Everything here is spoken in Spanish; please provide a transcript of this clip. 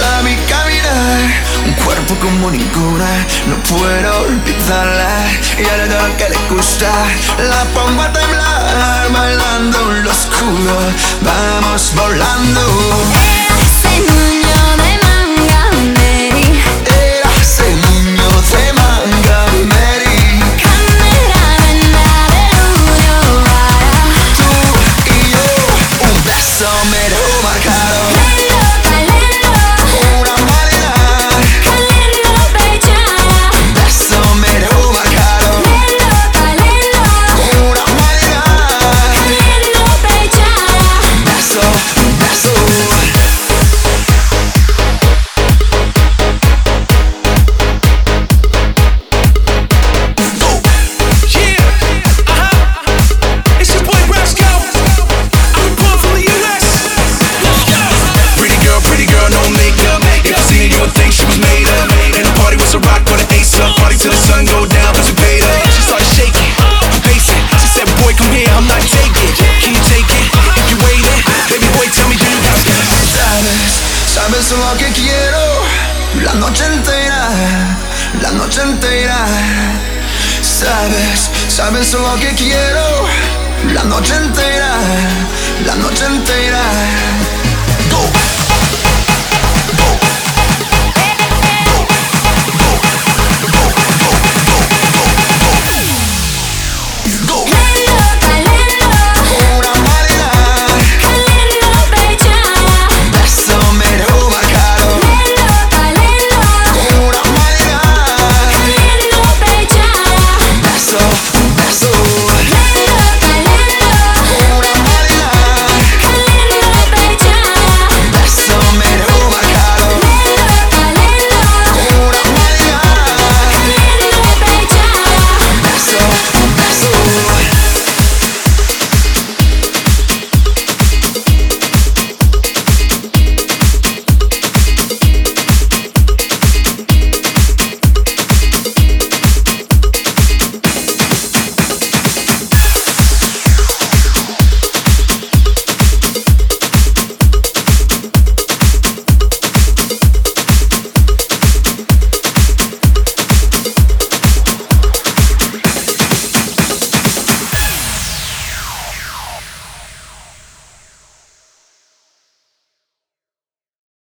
la vi caminar. Un cuerpo como ninguna, no puedo olvidarla. Y ahora todo lo que le gusta, la pongo a temblar, bailando en lo oscuro. Vamos volando. I'm not taking. You take? Sabes, sabes lo que quiero. La noche entera, la noche entera. Sabes, sabes lo que quiero. La noche entera, la noche entera.